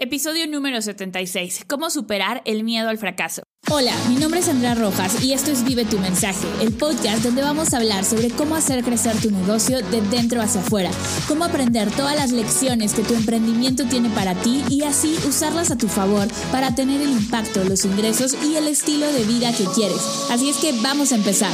Episodio número 76. ¿Cómo superar el miedo al fracaso? Hola, mi nombre es Andrea Rojas y esto es Vive tu mensaje, el podcast donde vamos a hablar sobre cómo hacer crecer tu negocio de dentro hacia afuera, cómo aprender todas las lecciones que tu emprendimiento tiene para ti y así usarlas a tu favor para tener el impacto, los ingresos y el estilo de vida que quieres. Así es que vamos a empezar.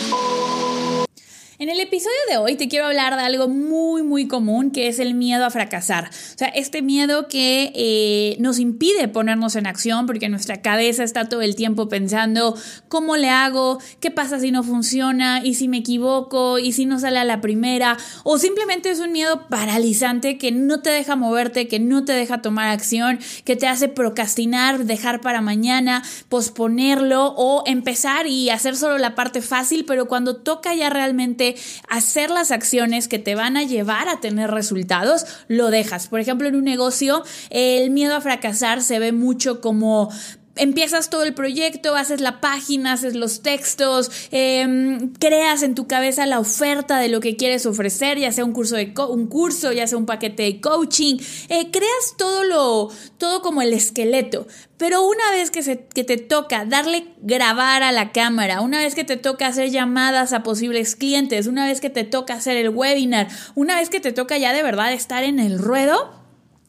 En el episodio de hoy te quiero hablar de algo muy, muy común, que es el miedo a fracasar. O sea, este miedo que eh, nos impide ponernos en acción porque nuestra cabeza está todo el tiempo pensando, ¿cómo le hago? ¿Qué pasa si no funciona? ¿Y si me equivoco? ¿Y si no sale a la primera? O simplemente es un miedo paralizante que no te deja moverte, que no te deja tomar acción, que te hace procrastinar, dejar para mañana, posponerlo o empezar y hacer solo la parte fácil, pero cuando toca ya realmente hacer las acciones que te van a llevar a tener resultados, lo dejas. Por ejemplo, en un negocio, el miedo a fracasar se ve mucho como empiezas todo el proyecto, haces la página, haces los textos, em, creas en tu cabeza la oferta de lo que quieres ofrecer, ya sea un curso, de un curso ya sea un paquete de coaching, eh, creas todo lo, todo como el esqueleto. Pero una vez que, se, que te toca darle grabar a la cámara, una vez que te toca hacer llamadas a posibles clientes, una vez que te toca hacer el webinar, una vez que te toca ya de verdad estar en el ruedo,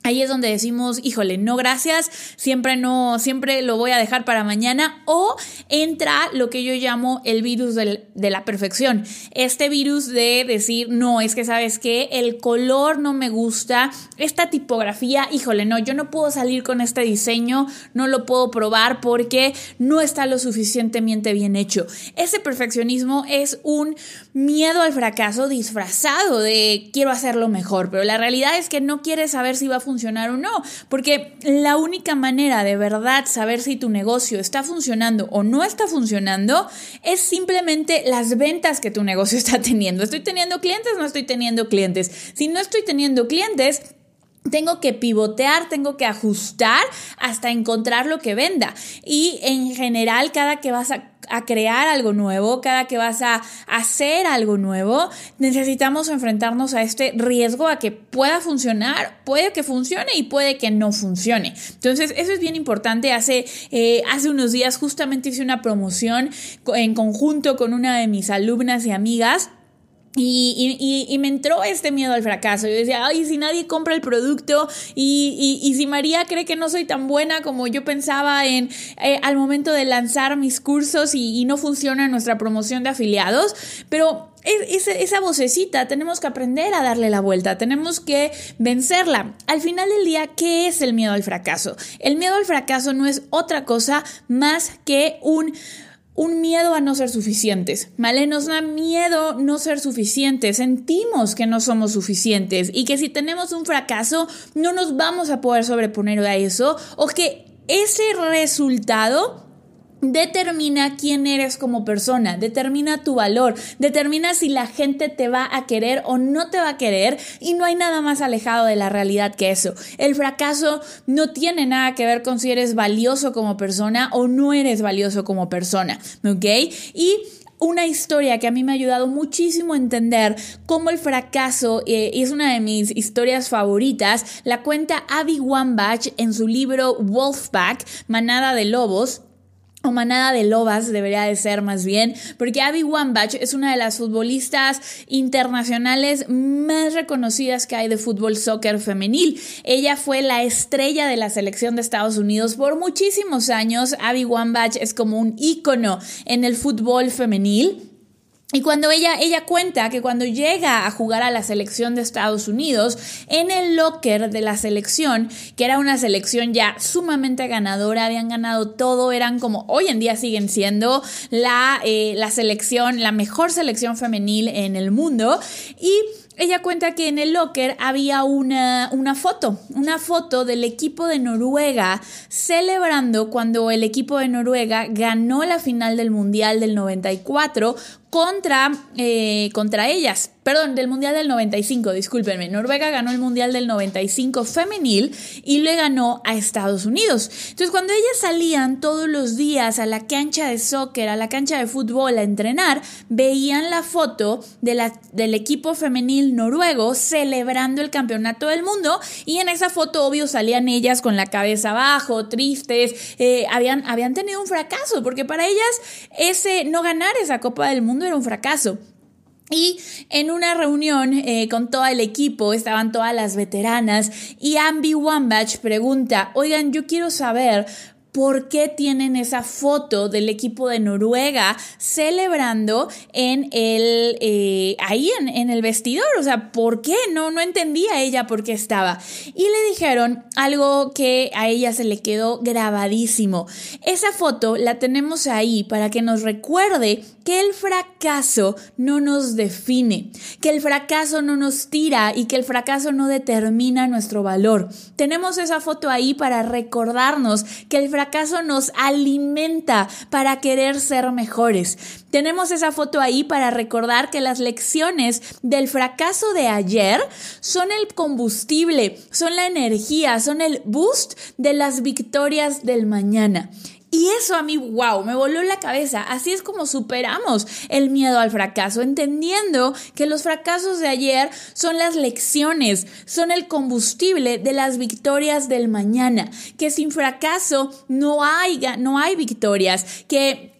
Ahí es donde decimos, híjole, no gracias, siempre no, siempre lo voy a dejar para mañana. O entra lo que yo llamo el virus de la perfección. Este virus de decir, no, es que sabes que el color no me gusta, esta tipografía, híjole, no, yo no puedo salir con este diseño, no lo puedo probar porque no está lo suficientemente bien hecho. Ese perfeccionismo es un miedo al fracaso disfrazado de quiero hacerlo mejor, pero la realidad es que no quieres saber si va a funcionar funcionar o no, porque la única manera de verdad saber si tu negocio está funcionando o no está funcionando es simplemente las ventas que tu negocio está teniendo. ¿Estoy teniendo clientes? No estoy teniendo clientes. Si no estoy teniendo clientes, tengo que pivotear, tengo que ajustar hasta encontrar lo que venda. Y en general, cada que vas a, crear algo nuevo, cada que vas a hacer algo nuevo, necesitamos enfrentarnos a este riesgo a que pueda funcionar, puede que funcione y puede que no funcione. Entonces, eso es bien importante. Hace, eh, hace unos días justamente hice una promoción en conjunto con una de mis alumnas y amigas y, y, me entró este miedo al fracaso. Yo decía, ay, si nadie compra el producto y, y si María cree que no soy tan buena como yo pensaba en eh, al momento de lanzar mis cursos y, no funciona nuestra promoción de afiliados. Pero esa vocecita tenemos que aprender a darle la vuelta, tenemos que vencerla. Al final del día, ¿qué es el miedo al fracaso? El miedo al fracaso no es otra cosa más que un un miedo a no ser suficientes, ¿vale? Nos da miedo no ser suficientes, sentimos que no somos suficientes y que si tenemos un fracaso no nos vamos a poder sobreponer a eso o que ese resultado determina quién eres como persona, determina tu valor, determina si la gente te va a querer o no te va a querer y no hay nada más alejado de la realidad que eso. El fracaso no tiene nada que ver con si eres valioso como persona o no eres valioso como persona, ¿ok? Y una historia que a mí me ha ayudado muchísimo a entender cómo el fracaso, eh, es una de mis historias favoritas, la cuenta Abby Wambach en su libro Wolfpack, Manada de Lobos o manada de lobas debería de ser más bien, porque Abby Wambach es una de las futbolistas internacionales más reconocidas que hay de fútbol soccer femenil. Ella fue la estrella de la selección de Estados Unidos por muchísimos años. Abby Wambach es como un ícono en el fútbol femenil. Y cuando ella, ella cuenta que cuando llega a jugar a la selección de Estados Unidos, en el locker de la selección, que era una selección ya sumamente ganadora, habían ganado todo, eran como hoy en día siguen siendo la, eh, la selección, la mejor selección femenil en el mundo. Y ella cuenta que en el locker había una, una, foto, una foto del equipo de Noruega celebrando cuando el equipo de Noruega ganó la final del Mundial del 94 contra, eh, contra ellas. Perdón, del Mundial del 95, discúlpenme. Noruega ganó el Mundial del 95 femenil y le ganó a Estados Unidos. Entonces, cuando ellas salían todos los días a la cancha de soccer, a la cancha de fútbol a entrenar, veían la foto del equipo femenil noruego celebrando el campeonato del mundo y en esa foto, obvio, salían ellas con la cabeza abajo, tristes, eh, habían, habían tenido un fracaso, porque para ellas ese no ganar esa Copa del Mundo era un fracaso. Y en una reunión eh, con todo el equipo estaban todas las veteranas y Ambi Wambach pregunta, oigan, yo quiero saber por qué tienen esa foto del equipo de Noruega celebrando en el eh, ahí en, en, el vestidor. O sea, ¿por qué? No, no entendía ella por qué estaba. Y le dijeron algo que a ella se le quedó grabadísimo. Esa foto la tenemos ahí para que nos recuerde que el fracaso no nos define, que el fracaso no nos tira y que el fracaso no determina nuestro valor. Tenemos esa foto ahí para recordarnos que el fracaso nos alimenta para querer ser mejores. Tenemos esa foto ahí para recordar que las lecciones del fracaso de ayer son el combustible, son la energía, son el boost de las victorias del mañana. Y eso a mí, wow, me voló la cabeza. Así es como superamos el miedo al fracaso, entendiendo que los fracasos de ayer son las lecciones, son el combustible de las victorias del mañana, que sin fracaso no hay, no hay victorias, que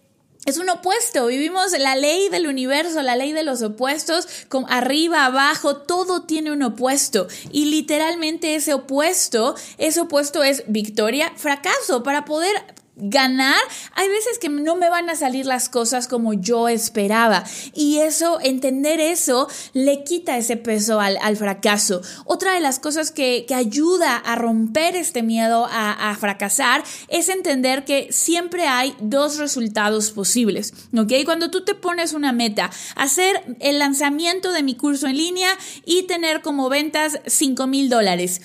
es un opuesto, vivimos la ley del universo, la ley de los opuestos, con arriba, abajo, todo tiene un opuesto. Y literalmente ese opuesto, ese opuesto es victoria, fracaso. Para poder ganar, hay veces que no me van a salir las cosas como yo esperaba. Y eso, entender eso, le quita ese peso al, fracaso. Otra de las cosas que, ayuda a romper este miedo a, a, fracasar es entender que siempre hay dos resultados posibles. ¿Ok? Cuando tú te pones una meta, hacer el lanzamiento de mi curso en línea y tener como ventas 5 mil dólares,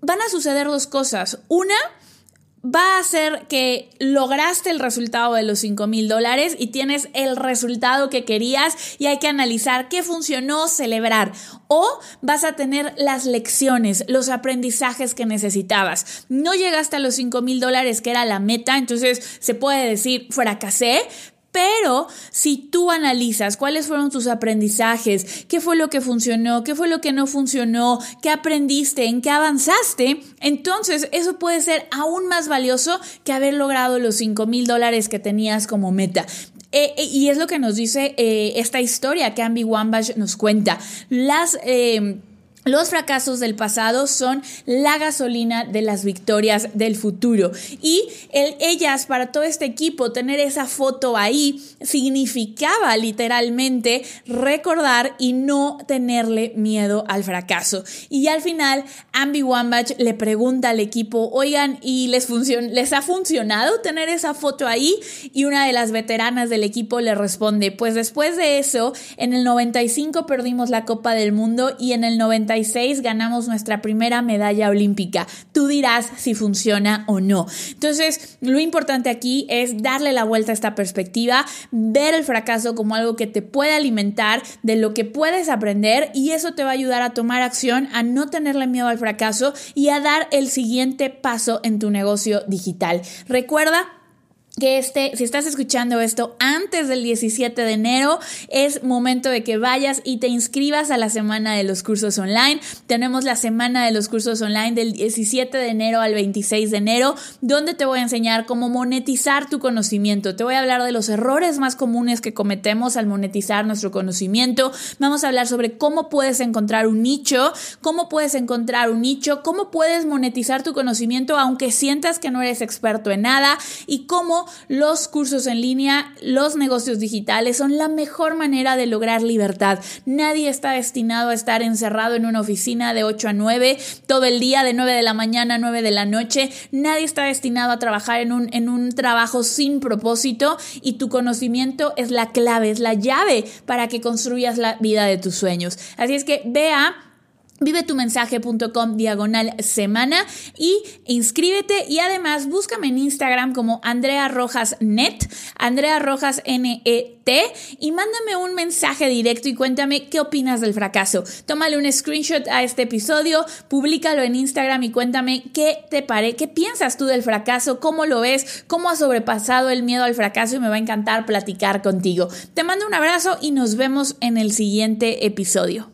van a suceder dos cosas. Una, va a ser que lograste el resultado de los 5 mil dólares y tienes el resultado que querías y hay que analizar qué funcionó, celebrar. O vas a tener las lecciones, los aprendizajes que necesitabas. No llegaste a los 5 mil dólares que era la meta, entonces se puede decir fracasé, pero si tú analizas cuáles fueron tus aprendizajes, qué fue lo que funcionó, qué fue lo que no funcionó, qué aprendiste, en qué avanzaste, entonces eso puede ser aún más valioso que haber logrado los 5 mil dólares que tenías como meta. Eh, eh, y es lo que nos dice eh, esta historia que Ambi Wambach nos cuenta. Las los fracasos del pasado son la gasolina de las victorias del futuro. Y ellas, para todo este equipo, tener esa foto ahí significaba literalmente recordar y no tenerle miedo al fracaso. Y al final, Ambi Wambach le pregunta al equipo, oigan, ¿y les, les ha funcionado tener esa foto ahí? Y una de las veteranas del equipo le responde, pues después de eso, en el 95 perdimos la Copa del Mundo y en el 90 ganamos nuestra primera medalla olímpica. Tú dirás si funciona o no. Entonces, lo importante aquí es darle la vuelta a esta perspectiva, ver el fracaso como algo que te puede alimentar, de lo que puedes aprender y eso te va a ayudar a tomar acción, a no tenerle miedo al fracaso y a dar el siguiente paso en tu negocio digital. Recuerda que este, si estás escuchando esto antes del 17 de enero, es momento de que vayas y te inscribas a la semana de los cursos online. Tenemos la semana de los cursos online del 17 de enero al 26 de enero, donde te voy a enseñar cómo monetizar tu conocimiento. Te voy a hablar de los errores más comunes que cometemos al monetizar nuestro conocimiento. Vamos a hablar sobre cómo puedes encontrar un nicho, cómo puedes encontrar un nicho, cómo puedes monetizar tu conocimiento aunque sientas que no eres experto en nada y los cursos en línea, los negocios digitales son la mejor manera de lograr libertad. Nadie está destinado a estar encerrado en una oficina de 8 a 9 todo el día, de 9 de la mañana a 9 de la noche. Nadie está destinado a trabajar en un, en un trabajo sin propósito y tu conocimiento es la clave, es la llave para que construyas la vida de tus sueños. Así es que vea vivetumensaje.com diagonal semana y inscríbete y además búscame en Instagram como Andrea Rojas Net, Andrea Rojas N-E-T y mándame un mensaje directo y cuéntame qué opinas del fracaso. Tómale un screenshot a este episodio, públicalo en Instagram y cuéntame qué te parece, qué piensas tú del fracaso, cómo lo ves, cómo has sobrepasado el miedo al fracaso y me va a encantar platicar contigo. Te mando un abrazo y nos vemos en el siguiente episodio.